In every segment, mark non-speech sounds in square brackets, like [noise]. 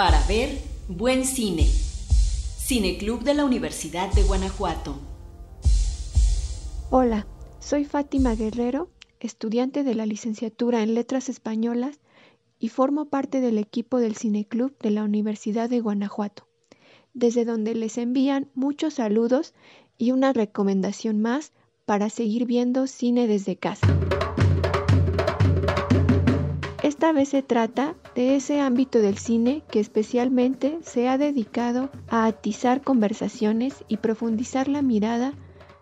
Para ver buen cine. Cineclub de la Universidad de Guanajuato. Hola, soy Fátima Guerrero, estudiante de la licenciatura en Letras Españolas y formo parte del equipo del Cineclub de la Universidad de Guanajuato, desde donde les envían muchos saludos y una recomendación más para seguir viendo cine desde casa. Esta vez se trata de ese ámbito del cine que especialmente se ha dedicado a atizar conversaciones y profundizar la mirada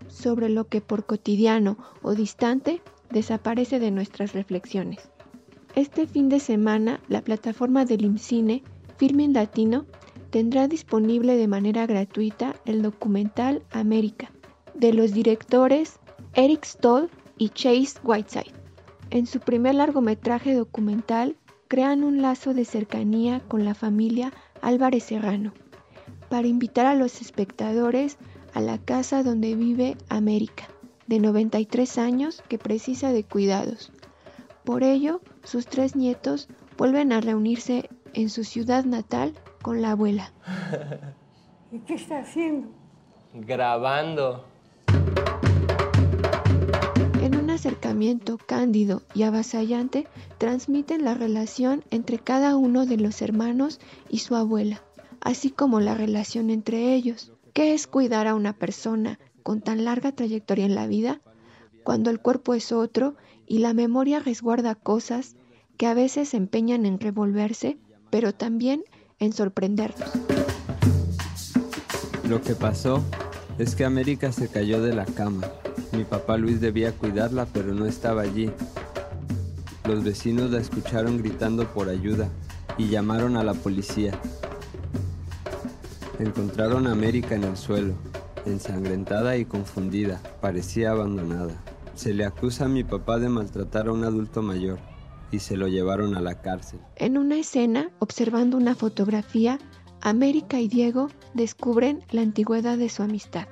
sobre lo que por cotidiano o distante desaparece de nuestras reflexiones. Este fin de semana, la plataforma del IMCINE, Filming Latino, tendrá disponible de manera gratuita el documental América, de los directores Eric Stoll y Chase Whiteside. En su primer largometraje documental crean un lazo de cercanía con la familia Álvarez Serrano para invitar a los espectadores a la casa donde vive América, de 93 años que precisa de cuidados. Por ello, sus tres nietos vuelven a reunirse en su ciudad natal con la abuela. [laughs] ¿Y qué está haciendo? Grabando cándido y avasallante transmiten la relación entre cada uno de los hermanos y su abuela, así como la relación entre ellos. ¿Qué es cuidar a una persona con tan larga trayectoria en la vida cuando el cuerpo es otro y la memoria resguarda cosas que a veces se empeñan en revolverse, pero también en sorprendernos? Lo que pasó es que América se cayó de la cama mi papá Luis debía cuidarla, pero no estaba allí. Los vecinos la escucharon gritando por ayuda y llamaron a la policía. Encontraron a América en el suelo, ensangrentada y confundida, parecía abandonada. Se le acusa a mi papá de maltratar a un adulto mayor y se lo llevaron a la cárcel. En una escena, observando una fotografía, América y Diego descubren la antigüedad de su amistad.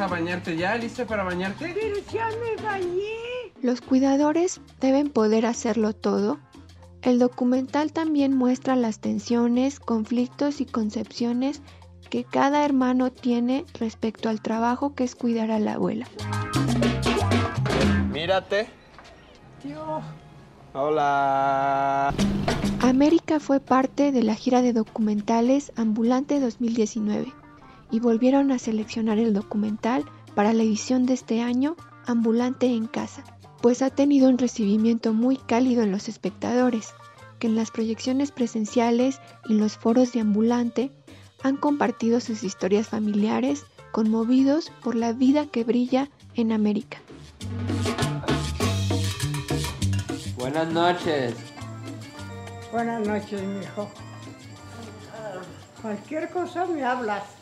A bañarte ya, ¿lista para bañarte? Pero ya me bañé. Los cuidadores deben poder hacerlo todo. El documental también muestra las tensiones, conflictos y concepciones que cada hermano tiene respecto al trabajo que es cuidar a la abuela. Mírate. Dios. Hola. América fue parte de la gira de documentales Ambulante 2019 y volvieron a seleccionar el documental para la edición de este año Ambulante en Casa, pues ha tenido un recibimiento muy cálido en los espectadores, que en las proyecciones presenciales y los foros de Ambulante han compartido sus historias familiares conmovidos por la vida que brilla en América. Buenas noches. Buenas noches, mi hijo. Cualquier cosa me hablas.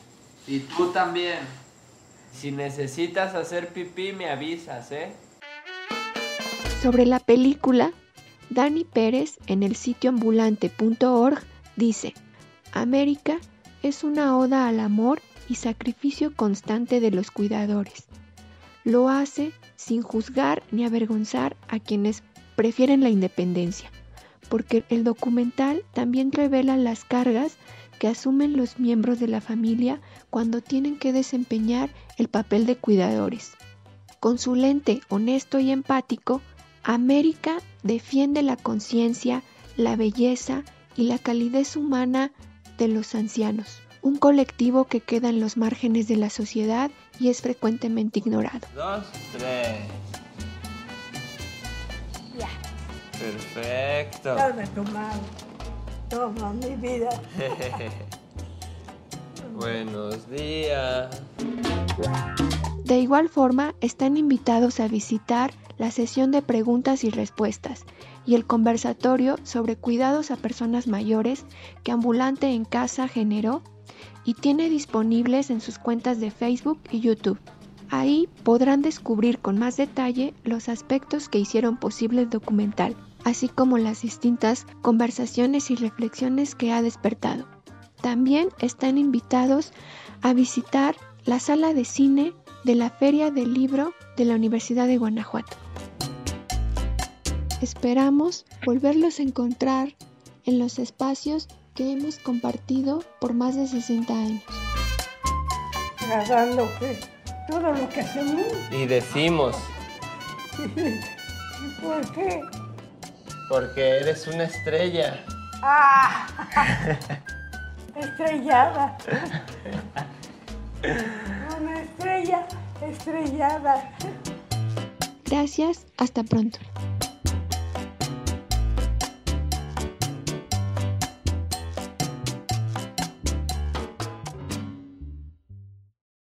Y tú también. Si necesitas hacer pipí, me avisas, ¿eh? Sobre la película, Dani Pérez en el sitio ambulante.org dice, América es una oda al amor y sacrificio constante de los cuidadores. Lo hace sin juzgar ni avergonzar a quienes prefieren la independencia, porque el documental también revela las cargas que asumen los miembros de la familia cuando tienen que desempeñar el papel de cuidadores. Con su lente honesto y empático, América defiende la conciencia, la belleza y la calidez humana de los ancianos, un colectivo que queda en los márgenes de la sociedad y es frecuentemente ignorado. Dos, tres. Ya. Perfecto. Toma mi vida. [laughs] Buenos días. De igual forma, están invitados a visitar la sesión de preguntas y respuestas y el conversatorio sobre cuidados a personas mayores que Ambulante en Casa generó y tiene disponibles en sus cuentas de Facebook y YouTube. Ahí podrán descubrir con más detalle los aspectos que hicieron posible el documental, así como las distintas conversaciones y reflexiones que ha despertado. También están invitados a visitar la sala de cine de la Feria del Libro de la Universidad de Guanajuato. Esperamos volverlos a encontrar en los espacios que hemos compartido por más de 60 años. Que todo lo que hacemos. Y decimos, [laughs] ¿Y por qué? Porque eres una estrella. ¡Ah! [laughs] Estrellada. Una estrella estrellada. Gracias, hasta pronto.